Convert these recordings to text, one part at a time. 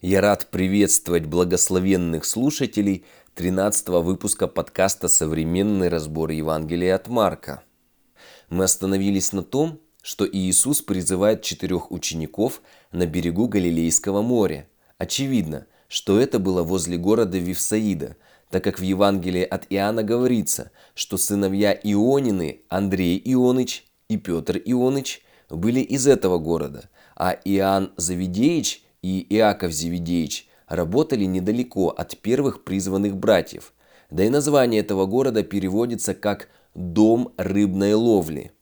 Я рад приветствовать благословенных слушателей 13 выпуска подкаста «Современный разбор Евангелия от Марка». Мы остановились на том, что Иисус призывает четырех учеников на берегу Галилейского моря. Очевидно, что это было возле города Вифсаида, так как в Евангелии от Иоанна говорится, что сыновья Ионины Андрей Ионыч и Петр Ионыч были из этого города, а Иоанн Завидеич – и Иаков Зеведеич работали недалеко от первых призванных братьев. Да и название этого города переводится как «дом рыбной ловли».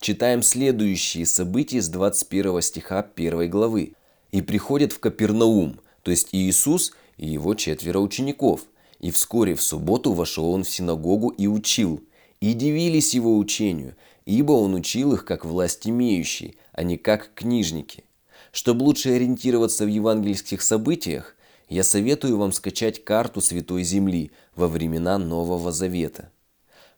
Читаем следующие события с 21 стиха 1 главы. «И приходят в Капернаум, то есть Иисус и его четверо учеников. И вскоре в субботу вошел он в синагогу и учил. И дивились его учению, ибо он учил их как власть имеющий, а не как книжники. Чтобы лучше ориентироваться в евангельских событиях, я советую вам скачать карту Святой Земли во времена Нового Завета.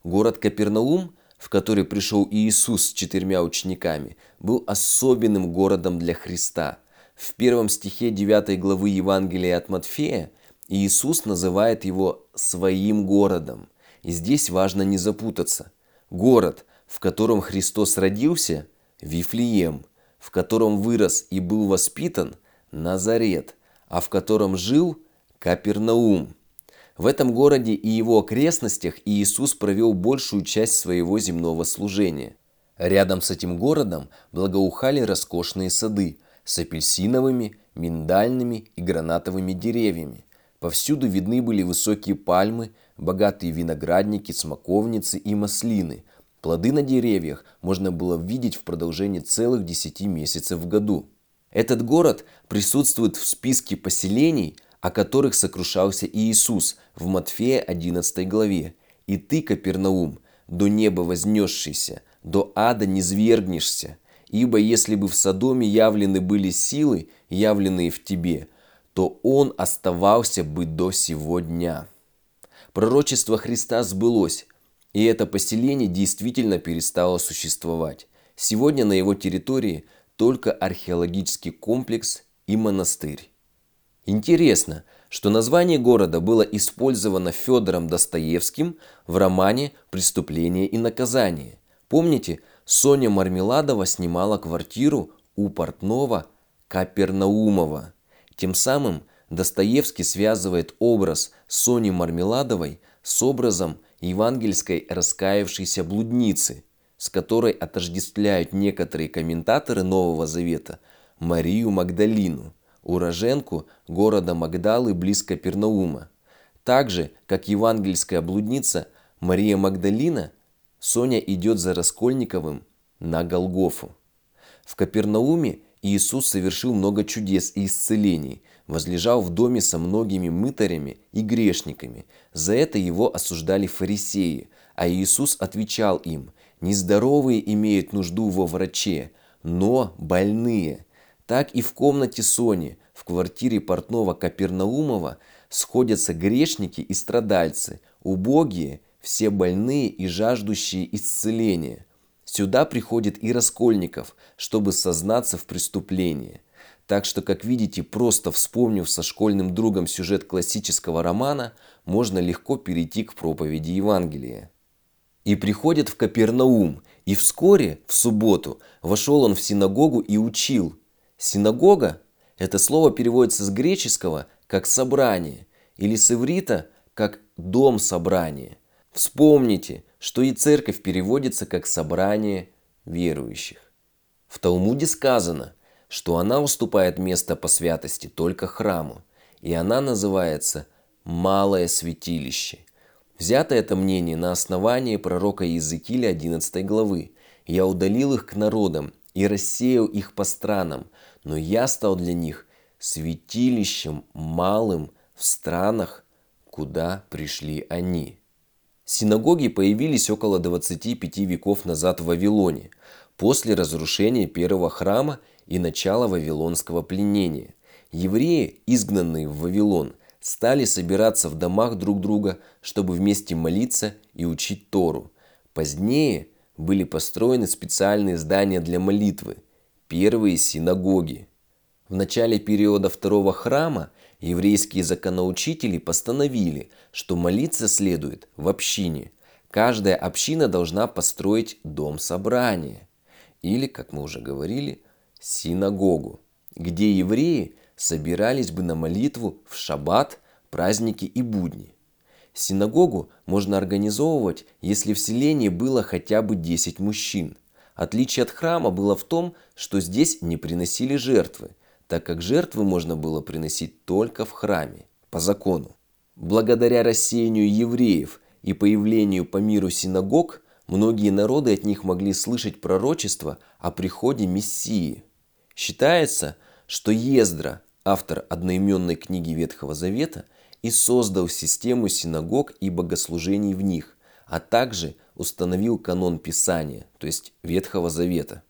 Город Капернаум, в который пришел Иисус с четырьмя учениками, был особенным городом для Христа. В первом стихе 9 главы Евангелия от Матфея Иисус называет его «своим городом». И здесь важно не запутаться. Город, в котором Христос родился – Вифлеем – в котором вырос и был воспитан Назарет, а в котором жил Капернаум. В этом городе и его окрестностях Иисус провел большую часть своего земного служения. Рядом с этим городом благоухали роскошные сады с апельсиновыми, миндальными и гранатовыми деревьями. Повсюду видны были высокие пальмы, богатые виноградники, смоковницы и маслины – Плоды на деревьях можно было видеть в продолжении целых 10 месяцев в году. Этот город присутствует в списке поселений, о которых сокрушался Иисус в Матфея 11 главе. «И ты, Капернаум, до неба вознесшийся, до ада не свергнешься, ибо если бы в Содоме явлены были силы, явленные в тебе, то он оставался бы до сего дня». Пророчество Христа сбылось, и это поселение действительно перестало существовать. Сегодня на его территории только археологический комплекс и монастырь. Интересно, что название города было использовано Федором Достоевским в романе «Преступление и наказание». Помните, Соня Мармеладова снимала квартиру у портного Капернаумова. Тем самым Достоевский связывает образ Сони Мармеладовой с образом евангельской раскаявшейся блудницы, с которой отождествляют некоторые комментаторы Нового Завета Марию Магдалину, уроженку города Магдалы близ Капернаума. Так же, как евангельская блудница Мария Магдалина, Соня идет за Раскольниковым на Голгофу. В Капернауме Иисус совершил много чудес и исцелений, возлежал в доме со многими мытарями и грешниками. За это его осуждали фарисеи, а Иисус отвечал им, «Нездоровые имеют нужду во враче, но больные». Так и в комнате Сони, в квартире портного Капернаумова, сходятся грешники и страдальцы, убогие, все больные и жаждущие исцеления. Сюда приходит и Раскольников, чтобы сознаться в преступлении. Так что, как видите, просто вспомнив со школьным другом сюжет классического романа, можно легко перейти к проповеди Евангелия. И приходит в Капернаум, и вскоре, в субботу, вошел он в синагогу и учил. Синагога – это слово переводится с греческого как «собрание» или с иврита как «дом собрания». Вспомните, что и церковь переводится как «собрание верующих». В Талмуде сказано, что она уступает место по святости только храму, и она называется «малое святилище». Взято это мнение на основании пророка Иезекииля 11 главы. «Я удалил их к народам и рассеял их по странам, но я стал для них святилищем малым в странах, куда пришли они». Синагоги появились около 25 веков назад в Вавилоне, после разрушения первого храма и начала вавилонского пленения. Евреи, изгнанные в Вавилон, стали собираться в домах друг друга, чтобы вместе молиться и учить Тору. Позднее были построены специальные здания для молитвы, первые синагоги. В начале периода второго храма еврейские законоучители постановили, что молиться следует в общине. Каждая община должна построить дом собрания. Или, как мы уже говорили, синагогу, где евреи собирались бы на молитву в шаббат, праздники и будни. Синагогу можно организовывать, если в селении было хотя бы 10 мужчин. Отличие от храма было в том, что здесь не приносили жертвы, так как жертвы можно было приносить только в храме, по закону. Благодаря рассеянию евреев и появлению по миру синагог, многие народы от них могли слышать пророчество о приходе Мессии. Считается, что Ездра, автор одноименной книги Ветхого Завета, и создал систему синагог и богослужений в них, а также установил канон Писания, то есть Ветхого Завета.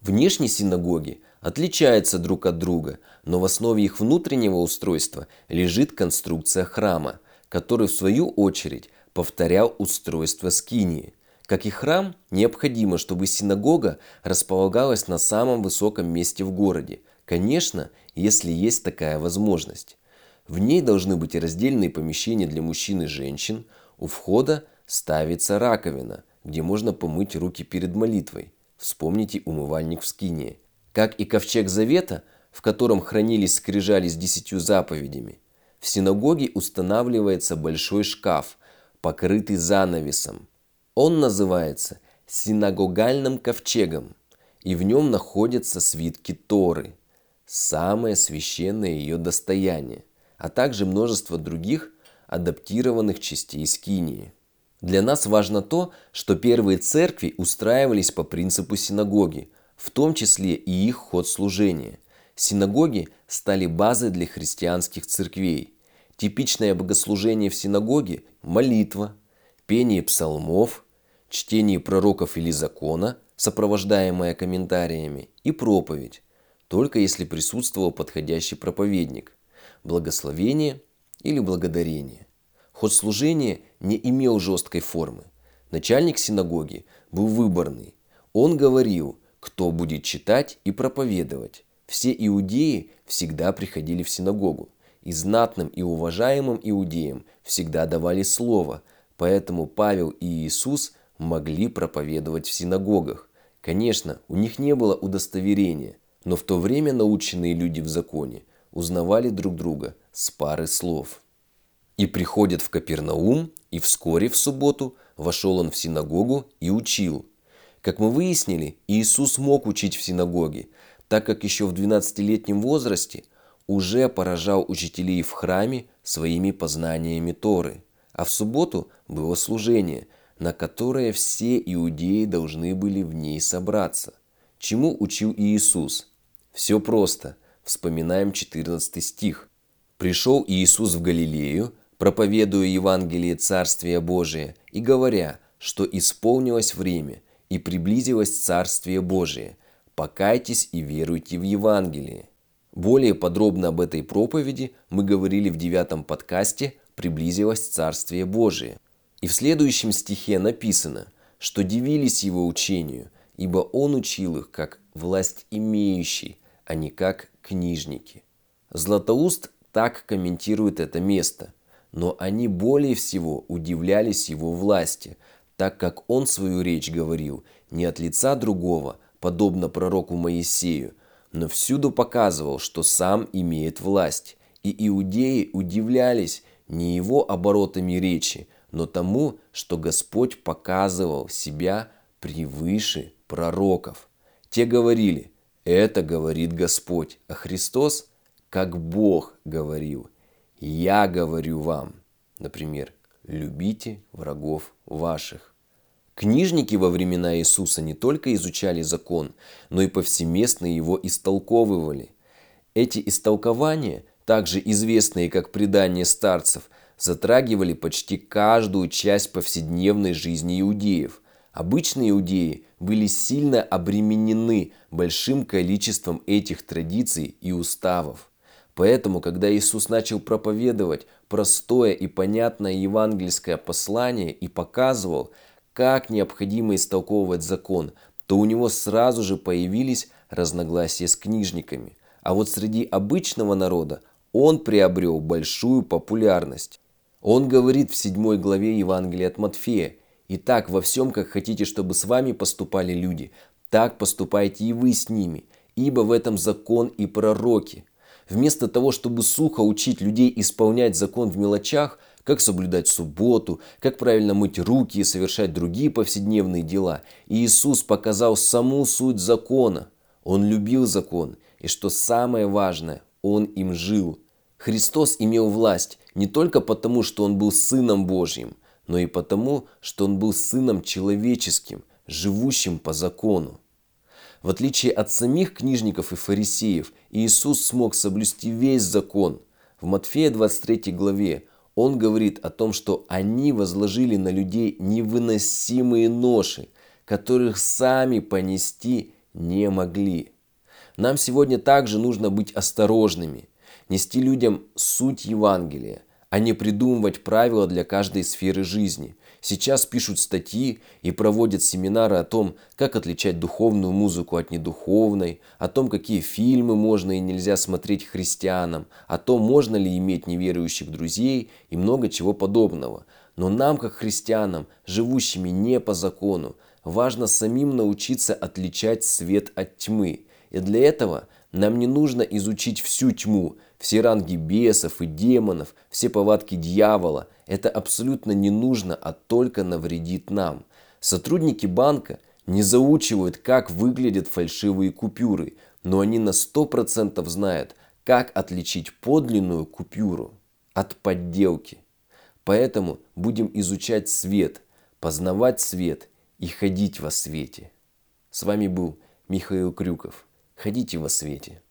Внешние синагоги отличаются друг от друга, но в основе их внутреннего устройства лежит конструкция храма, который в свою очередь повторял устройство Скинии. Как и храм, необходимо, чтобы синагога располагалась на самом высоком месте в городе, конечно, если есть такая возможность. В ней должны быть раздельные помещения для мужчин и женщин, у входа ставится раковина, где можно помыть руки перед молитвой. Вспомните умывальник в скине. Как и ковчег завета, в котором хранились скрижали с десятью заповедями, в синагоге устанавливается большой шкаф, покрытый занавесом. Он называется синагогальным ковчегом, и в нем находятся свитки Торы, самое священное ее достояние, а также множество других адаптированных частей скинии. Для нас важно то, что первые церкви устраивались по принципу синагоги, в том числе и их ход служения. Синагоги стали базой для христианских церквей. Типичное богослужение в синагоге – молитва, пение псалмов, чтение пророков или закона, сопровождаемое комментариями, и проповедь, только если присутствовал подходящий проповедник, благословение или благодарение. Ход служения не имел жесткой формы. Начальник синагоги был выборный. Он говорил, кто будет читать и проповедовать. Все иудеи всегда приходили в синагогу. И знатным и уважаемым иудеям всегда давали слово, поэтому Павел и Иисус могли проповедовать в синагогах. Конечно, у них не было удостоверения, но в то время наученные люди в законе узнавали друг друга с пары слов. И приходит в Капернаум, и вскоре в субботу вошел он в синагогу и учил. Как мы выяснили, Иисус мог учить в синагоге, так как еще в 12-летнем возрасте уже поражал учителей в храме своими познаниями Торы. А в субботу было служение, на которое все иудеи должны были в ней собраться. Чему учил Иисус? Все просто. Вспоминаем 14 стих. «Пришел Иисус в Галилею, проповедуя Евангелие Царствия Божия и говоря, что исполнилось время и приблизилось Царствие Божие. Покайтесь и веруйте в Евангелие. Более подробно об этой проповеди мы говорили в девятом подкасте «Приблизилось Царствие Божие». И в следующем стихе написано, что дивились его учению, ибо он учил их как власть имеющий, а не как книжники. Златоуст так комментирует это место но они более всего удивлялись его власти, так как он свою речь говорил не от лица другого, подобно пророку Моисею, но всюду показывал, что сам имеет власть. И иудеи удивлялись не его оборотами речи, но тому, что Господь показывал себя превыше пророков. Те говорили, это говорит Господь, а Христос, как Бог говорил – я говорю вам, например, любите врагов ваших. Книжники во времена Иисуса не только изучали закон, но и повсеместно его истолковывали. Эти истолкования, также известные как предания старцев, затрагивали почти каждую часть повседневной жизни иудеев. Обычные иудеи были сильно обременены большим количеством этих традиций и уставов. Поэтому, когда Иисус начал проповедовать простое и понятное евангельское послание и показывал, как необходимо истолковывать закон, то у него сразу же появились разногласия с книжниками. А вот среди обычного народа он приобрел большую популярность. Он говорит в 7 главе Евангелия от Матфея, «Итак, во всем, как хотите, чтобы с вами поступали люди, так поступайте и вы с ними, ибо в этом закон и пророки». Вместо того, чтобы сухо учить людей исполнять закон в мелочах, как соблюдать субботу, как правильно мыть руки и совершать другие повседневные дела, Иисус показал саму суть закона. Он любил закон, и что самое важное, Он им жил. Христос имел власть не только потому, что Он был Сыном Божьим, но и потому, что Он был Сыном человеческим, живущим по закону. В отличие от самих книжников и фарисеев, Иисус смог соблюсти весь закон. В Матфея 23 главе он говорит о том, что они возложили на людей невыносимые ноши, которых сами понести не могли. Нам сегодня также нужно быть осторожными, нести людям суть Евангелия, а не придумывать правила для каждой сферы жизни. Сейчас пишут статьи и проводят семинары о том, как отличать духовную музыку от недуховной, о том, какие фильмы можно и нельзя смотреть христианам, о том, можно ли иметь неверующих друзей и много чего подобного. Но нам, как христианам, живущими не по закону, важно самим научиться отличать свет от тьмы. И для этого нам не нужно изучить всю тьму, все ранги бесов и демонов, все повадки дьявола. Это абсолютно не нужно, а только навредит нам. Сотрудники банка не заучивают, как выглядят фальшивые купюры, но они на 100% знают, как отличить подлинную купюру от подделки. Поэтому будем изучать свет, познавать свет и ходить во свете. С вами был Михаил Крюков. Ходите во свете.